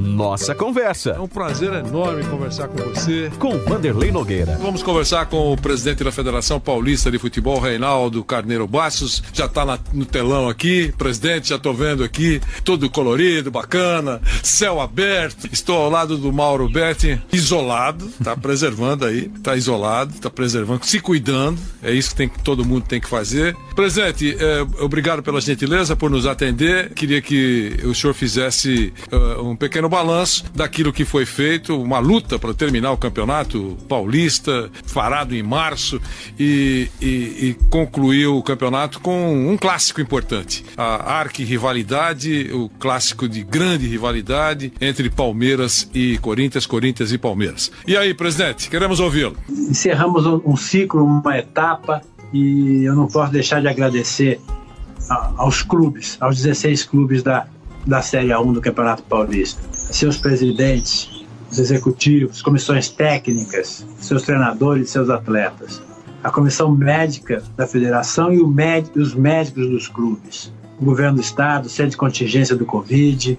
Nossa Conversa. É um prazer enorme conversar com você. Com Vanderlei Nogueira. Vamos conversar com o presidente da Federação Paulista de Futebol, Reinaldo Carneiro Bastos. Já está no telão aqui. Presidente, já estou vendo aqui. Todo colorido, bacana. Céu aberto. Estou ao lado do Mauro Betti, isolado. Está preservando aí. Está isolado, está preservando, se cuidando. É isso que, tem, que todo mundo tem que fazer. Presidente, é, obrigado pela gentileza por nos atender. Queria que o senhor fizesse uh, um pequeno balanço daquilo que foi feito, uma luta para terminar o campeonato paulista, farado em março, e, e, e concluir o campeonato com um clássico importante. A arqui-rivalidade, o clássico de grande rivalidade entre Palmeiras e Corinthians, Corinthians e Palmeiras. E aí, presidente, queremos ouvi-lo. Encerramos um ciclo, uma etapa, e eu não posso deixar de agradecer aos clubes, aos 16 clubes da, da Série A1 do Campeonato Paulista. Seus presidentes, os executivos, comissões técnicas, seus treinadores e seus atletas, a comissão médica da federação e os médicos dos clubes, o governo do estado, sede de contingência do Covid,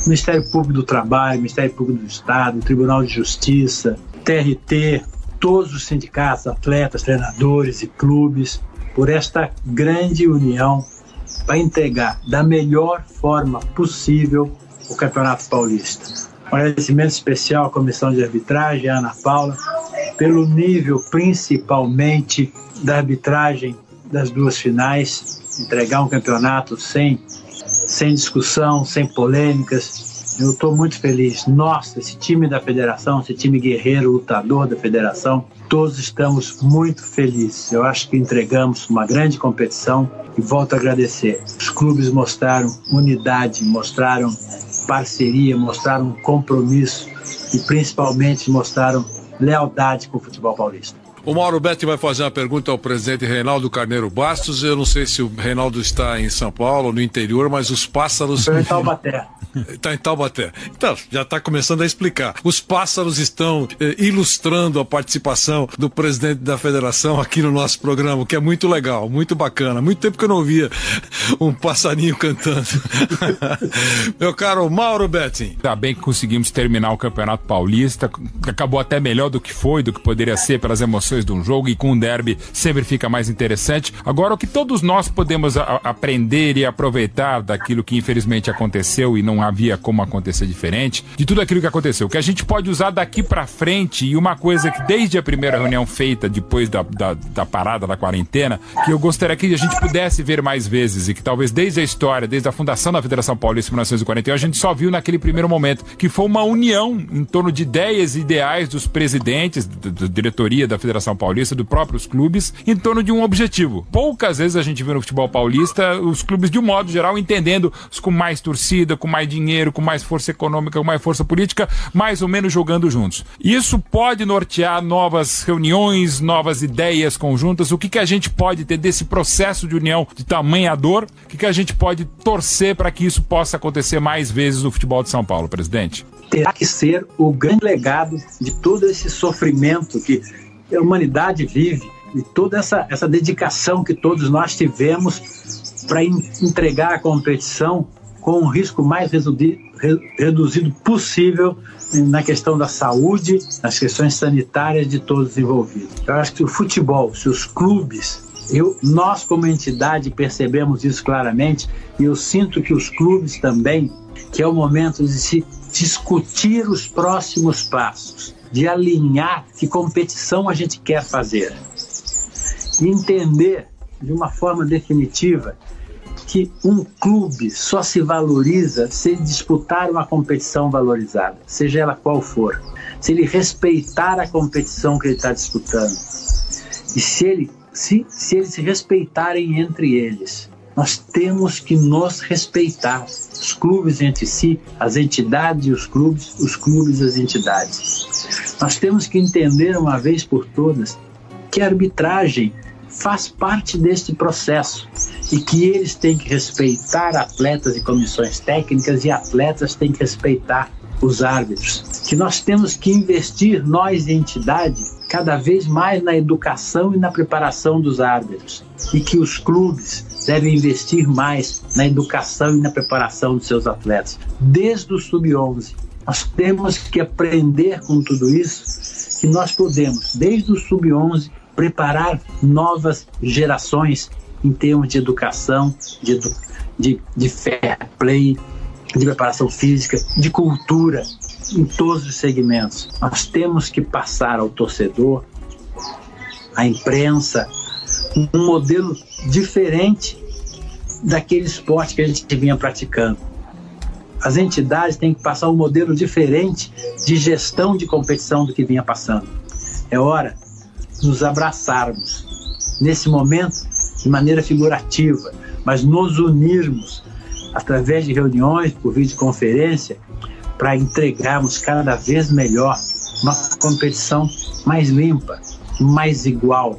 o Ministério Público do Trabalho, o Ministério Público do Estado, o Tribunal de Justiça, TRT, todos os sindicatos, atletas, treinadores e clubes, por esta grande união para entregar da melhor forma possível o Campeonato Paulista. Um agradecimento especial à comissão de arbitragem, a Ana Paula, pelo nível principalmente da arbitragem das duas finais, entregar um campeonato sem, sem discussão, sem polêmicas. Eu estou muito feliz. Nossa, esse time da federação, esse time guerreiro, lutador da federação, todos estamos muito felizes. Eu acho que entregamos uma grande competição e volto a agradecer. Os clubes mostraram unidade, mostraram parceria, mostraram compromisso e principalmente mostraram lealdade com o futebol paulista. O Mauro Betti vai fazer uma pergunta ao presidente Reinaldo Carneiro Bastos. Eu não sei se o Reinaldo está em São Paulo, no interior, mas os pássaros. Estou em Taubaté. Está em Taubaté. Então, já está começando a explicar. Os pássaros estão eh, ilustrando a participação do presidente da federação aqui no nosso programa, que é muito legal, muito bacana. Muito tempo que eu não via um passarinho cantando. Meu caro Mauro Betting. Ainda bem que conseguimos terminar o Campeonato Paulista. Acabou até melhor do que foi, do que poderia ser pelas emoções de um jogo e com um derby sempre fica mais interessante. Agora, o que todos nós podemos aprender e aproveitar daquilo que infelizmente aconteceu e não havia como acontecer diferente, de tudo aquilo que aconteceu. Que a gente pode usar daqui para frente e uma coisa que desde a primeira reunião feita depois da, da, da, parada da quarentena, que eu gostaria que a gente pudesse ver mais vezes e que talvez desde a história, desde a fundação da Federação Paulista em 1941, a gente só viu naquele primeiro momento, que foi uma união em torno de ideias e ideais dos presidentes, da diretoria da Federação Paulista, dos próprios clubes, em torno de um objetivo. Poucas vezes a gente viu no futebol paulista os clubes, de um modo geral, entendendo com mais torcida, com mais dinheiro, com mais força econômica, com mais força política, mais ou menos jogando juntos. Isso pode nortear novas reuniões, novas ideias conjuntas. O que, que a gente pode ter desse processo de união de tamanha dor? O que, que a gente pode torcer para que isso possa acontecer mais vezes no futebol de São Paulo, presidente? Terá que ser o grande legado de todo esse sofrimento que a humanidade vive e toda essa, essa dedicação que todos nós tivemos para entregar a competição com o risco mais reduzido possível na questão da saúde, nas questões sanitárias de todos os envolvidos. Eu acho que o futebol, se os clubes, eu, nós como entidade percebemos isso claramente e eu sinto que os clubes também, que é o momento de se discutir os próximos passos, de alinhar que competição a gente quer fazer, entender de uma forma definitiva que um clube só se valoriza se disputar uma competição valorizada, seja ela qual for. Se ele respeitar a competição que ele está disputando. E se, ele, se, se eles se respeitarem entre eles. Nós temos que nos respeitar. Os clubes entre si, as entidades e os clubes, os clubes e as entidades. Nós temos que entender uma vez por todas que a arbitragem faz parte deste processo e que eles têm que respeitar atletas e comissões técnicas e atletas têm que respeitar os árbitros. Que nós temos que investir, nós, entidade, cada vez mais na educação e na preparação dos árbitros. E que os clubes devem investir mais na educação e na preparação dos seus atletas, desde o sub-11. Nós temos que aprender com tudo isso, que nós podemos, desde o sub-11, preparar novas gerações em termos de educação, de, edu de, de fair play, de preparação física, de cultura, em todos os segmentos. Nós temos que passar ao torcedor, à imprensa, um modelo diferente daquele esporte que a gente vinha praticando. As entidades têm que passar um modelo diferente de gestão de competição do que vinha passando. É hora de nos abraçarmos nesse momento de maneira figurativa, mas nos unirmos através de reuniões por videoconferência para entregarmos cada vez melhor uma competição mais limpa, mais igual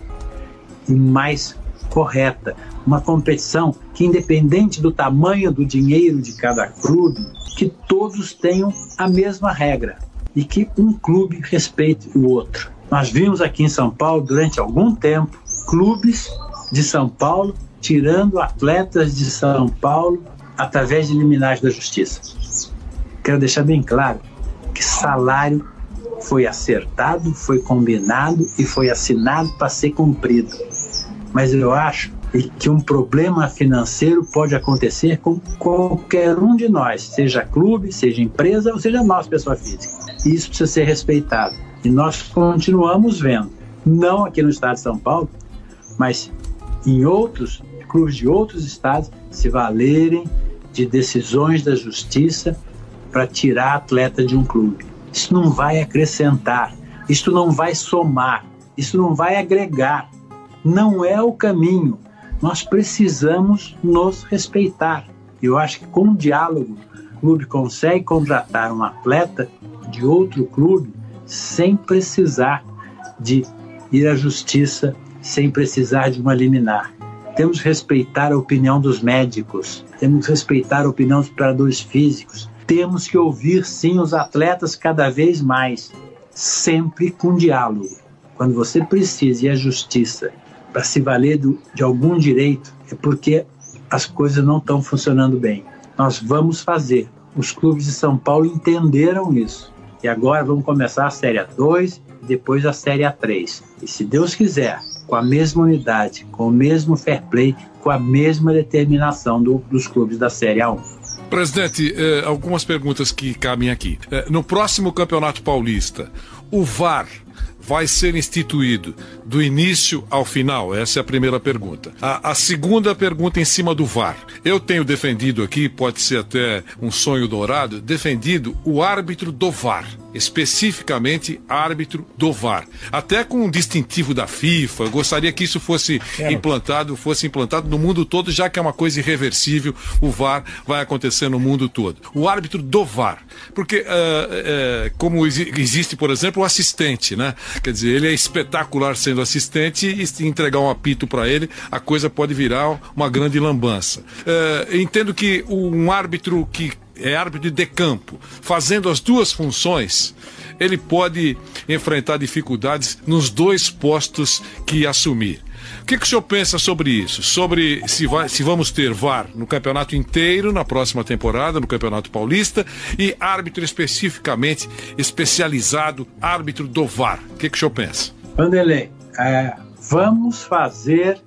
e mais correta. Uma competição que, independente do tamanho do dinheiro de cada clube, que todos tenham a mesma regra e que um clube respeite o outro. Nós vimos aqui em São Paulo, durante algum tempo, clubes de São Paulo tirando atletas de São Paulo através de liminares da justiça. Quero deixar bem claro que salário foi acertado, foi combinado e foi assinado para ser cumprido. Mas eu acho que um problema financeiro pode acontecer com qualquer um de nós, seja clube, seja empresa ou seja nós, pessoa física. E isso precisa ser respeitado. E nós continuamos vendo, não aqui no estado de São Paulo, mas em outros clubes de outros estados, se valerem de decisões da justiça para tirar atleta de um clube. Isso não vai acrescentar, isso não vai somar, isso não vai agregar. Não é o caminho. Nós precisamos nos respeitar. Eu acho que com o diálogo, o clube consegue contratar um atleta de outro clube sem precisar de ir à justiça, sem precisar de uma liminar. Temos que respeitar a opinião dos médicos, temos que respeitar a opinião dos preparadores físicos, temos que ouvir sim os atletas cada vez mais, sempre com diálogo. Quando você precisa ir à justiça para se valer do, de algum direito, é porque as coisas não estão funcionando bem. Nós vamos fazer. Os clubes de São Paulo entenderam isso. E agora vamos começar a Série 2 e depois a Série 3. E se Deus quiser, com a mesma unidade, com o mesmo fair play, com a mesma determinação do, dos clubes da Série A1. Presidente, eh, algumas perguntas que cabem aqui. Eh, no próximo Campeonato Paulista, o VAR vai ser instituído do início ao final? Essa é a primeira pergunta. A, a, segunda pergunta em cima do VAR. Eu tenho defendido aqui, pode ser até um sonho dourado, defendido o árbitro do VAR especificamente árbitro do VAR. Até com um distintivo da FIFA, gostaria que isso fosse Quero. implantado, fosse implantado no mundo todo, já que é uma coisa irreversível, o VAR vai acontecer no mundo todo. O árbitro do VAR. Porque, uh, uh, como existe, por exemplo, o assistente, né? Quer dizer, ele é espetacular sendo assistente e se entregar um apito para ele, a coisa pode virar uma grande lambança. Uh, entendo que um árbitro que é árbitro de campo, fazendo as duas funções, ele pode enfrentar dificuldades nos dois postos que assumir. O que, que o senhor pensa sobre isso? Sobre se, vai, se vamos ter VAR no campeonato inteiro, na próxima temporada, no Campeonato Paulista, e árbitro especificamente especializado, árbitro do VAR. O que, que o senhor pensa? Vanderlei, é, vamos fazer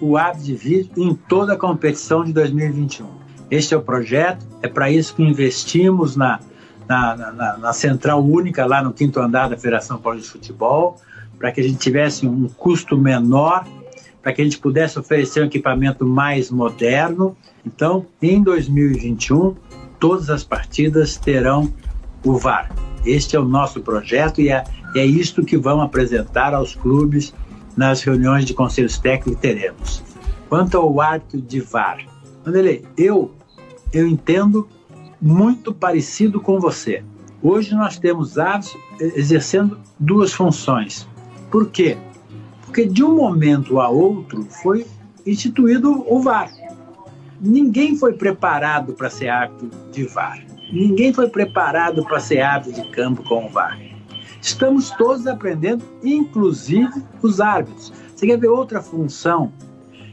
o árbitro em toda a competição de 2021. Este é o projeto, é para isso que investimos na, na, na, na, central única lá no quinto andar da Federação Paulista de Futebol, para que a gente tivesse um custo menor, para que a gente pudesse oferecer um equipamento mais moderno. Então, em 2021, todas as partidas terão o VAR. Este é o nosso projeto e é, é isto que vamos apresentar aos clubes nas reuniões de conselhos técnicos que teremos. Quanto ao árbitro de VAR, Vanderlei, eu eu entendo muito parecido com você. Hoje nós temos árbitros exercendo duas funções. Por quê? Porque de um momento a outro foi instituído o VAR. Ninguém foi preparado para ser árbitro de VAR. Ninguém foi preparado para ser árbitro de campo com o VAR. Estamos todos aprendendo, inclusive os árbitros. Você quer ver outra função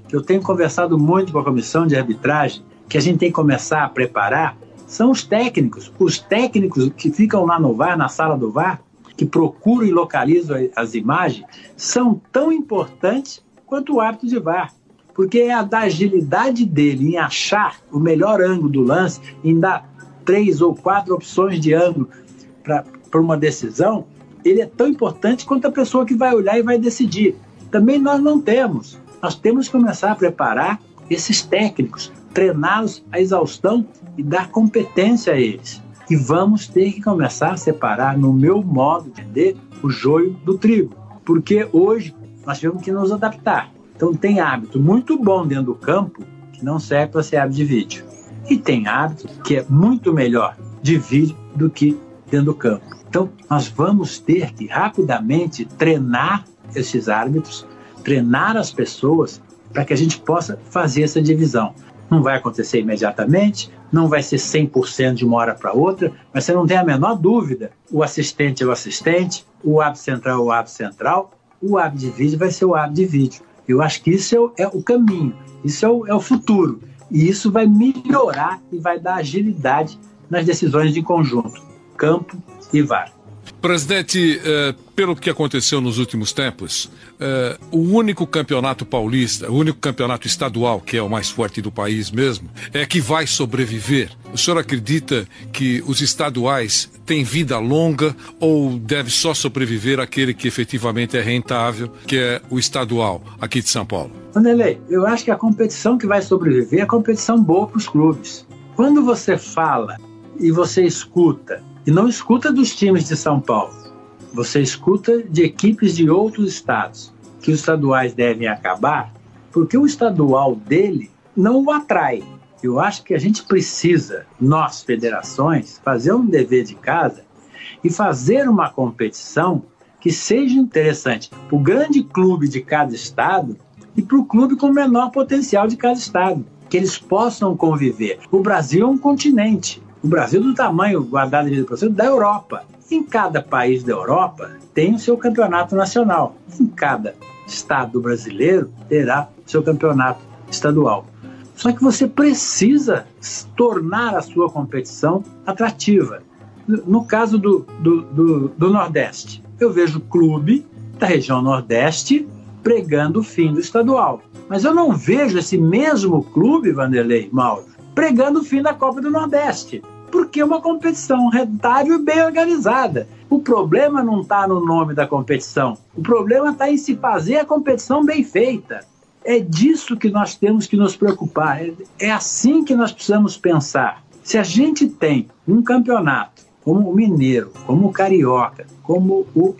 que eu tenho conversado muito com a comissão de arbitragem, que a gente tem que começar a preparar? São os técnicos. Os técnicos que ficam lá no VAR, na sala do VAR, que procuram e localizam as imagens, são tão importantes quanto o árbitro de VAR porque é a da agilidade dele em achar o melhor ângulo do lance, em dar três ou quatro opções de ângulo para uma decisão, ele é tão importante quanto a pessoa que vai olhar e vai decidir. Também nós não temos. Nós temos que começar a preparar esses técnicos, treiná-los à exaustão e dar competência a eles. E vamos ter que começar a separar, no meu modo de entender, o joio do trigo. Porque hoje nós tivemos que nos adaptar. Então tem hábito muito bom dentro do campo que não serve para ser hábito de vídeo. E tem hábito que é muito melhor de vídeo do que dentro do campo. Então nós vamos ter que rapidamente treinar esses árbitros, treinar as pessoas para que a gente possa fazer essa divisão. Não vai acontecer imediatamente, não vai ser 100% de uma hora para outra, mas você não tem a menor dúvida. O assistente é o assistente, o hábito central é o hábito central, o hábito de vídeo vai ser o hábito de vídeo. Eu acho que isso é o, é o caminho, isso é o, é o futuro. E isso vai melhorar e vai dar agilidade nas decisões de conjunto, campo e VAR. Presidente, eh, pelo que aconteceu nos últimos tempos, eh, o único campeonato paulista, o único campeonato estadual, que é o mais forte do país mesmo, é que vai sobreviver. O senhor acredita que os estaduais têm vida longa ou deve só sobreviver aquele que efetivamente é rentável, que é o estadual aqui de São Paulo? Vanderlei, eu acho que a competição que vai sobreviver é a competição boa para os clubes. Quando você fala e você escuta e não escuta dos times de São Paulo. Você escuta de equipes de outros estados que os estaduais devem acabar, porque o estadual dele não o atrai. Eu acho que a gente precisa, nós, federações, fazer um dever de casa e fazer uma competição que seja interessante para o grande clube de cada estado e para o clube com menor potencial de cada estado, que eles possam conviver. O Brasil é um continente. O Brasil do tamanho guardado de processo da Europa. Em cada país da Europa tem o seu campeonato nacional. Em cada estado brasileiro terá o seu campeonato estadual. Só que você precisa tornar a sua competição atrativa. No caso do, do, do, do Nordeste, eu vejo clube da região Nordeste pregando o fim do estadual. Mas eu não vejo esse mesmo clube, Vanderlei Mauro, pregando o fim da Copa do Nordeste. Porque é uma competição rentável e bem organizada. O problema não está no nome da competição. O problema está em se fazer a competição bem feita. É disso que nós temos que nos preocupar. É, é assim que nós precisamos pensar. Se a gente tem um campeonato como o mineiro, como o carioca, como o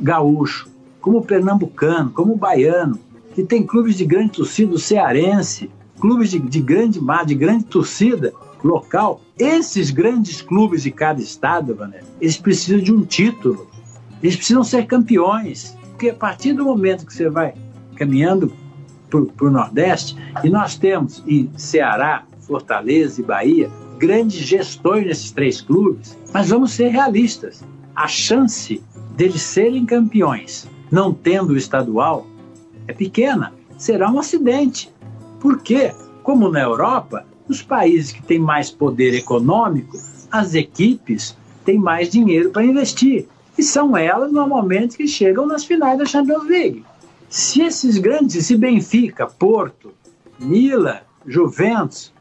gaúcho, como o pernambucano, como o baiano, que tem clubes de grande torcida, o cearense, clubes de, de grande mar, de grande torcida local, esses grandes clubes de cada estado, Vané, eles precisam de um título. Eles precisam ser campeões. Porque a partir do momento que você vai caminhando para o Nordeste, e nós temos em Ceará, Fortaleza e Bahia grandes gestões nesses três clubes, mas vamos ser realistas. A chance deles serem campeões, não tendo o estadual, é pequena. Será um acidente. Por quê? Como na Europa, os países que têm mais poder econômico, as equipes têm mais dinheiro para investir. E são elas, normalmente, que chegam nas finais da Champions League. Se esses grandes, se Benfica, Porto, Milan, Juventus,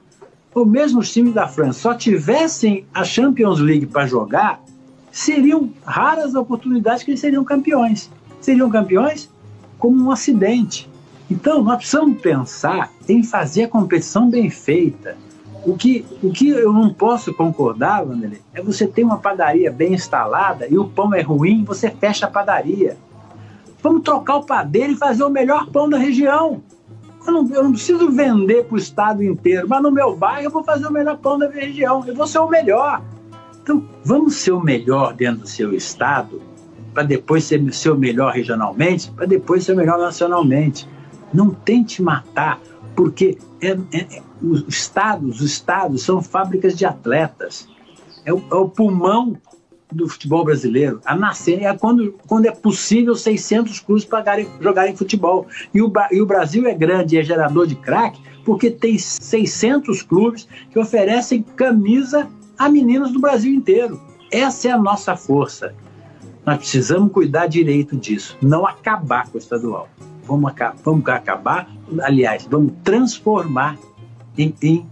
ou mesmo os times da França, só tivessem a Champions League para jogar, seriam raras oportunidades que eles seriam campeões. Seriam campeões como um acidente. Então, nós precisamos pensar em fazer a competição bem feita. O que, o que eu não posso concordar, Wanderlei, é você ter uma padaria bem instalada e o pão é ruim, você fecha a padaria. Vamos trocar o padeiro e fazer o melhor pão da região. Eu não, eu não preciso vender para o estado inteiro, mas no meu bairro eu vou fazer o melhor pão da região, eu vou ser o melhor. Então, vamos ser o melhor dentro do seu estado, para depois ser, ser o melhor regionalmente, para depois ser o melhor nacionalmente. Não tente matar, porque é, é, é, os estados, os estados são fábricas de atletas. É o, é o pulmão do futebol brasileiro. A nascer é quando, quando é possível 600 clubes pagarem, jogarem futebol. E o, e o Brasil é grande é gerador de craque porque tem 600 clubes que oferecem camisa a meninos do Brasil inteiro. Essa é a nossa força. Nós precisamos cuidar direito disso, não acabar com o estadual. Vamos, vamos acabar, aliás, vamos transformar em, em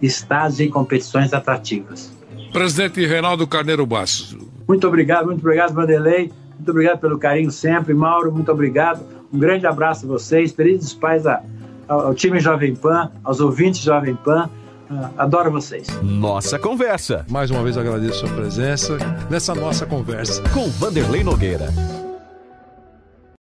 estados em competições atrativas. Presidente Reinaldo Carneiro Bastos. Muito obrigado, muito obrigado, Vanderlei. Muito obrigado pelo carinho sempre. Mauro, muito obrigado. Um grande abraço a vocês. Felizes pais a, ao, time Jovem Pan, aos ouvintes Jovem Pan. Uh, adoro vocês. Nossa conversa. Mais uma vez agradeço a sua presença nessa nossa conversa. Com Vanderlei Nogueira.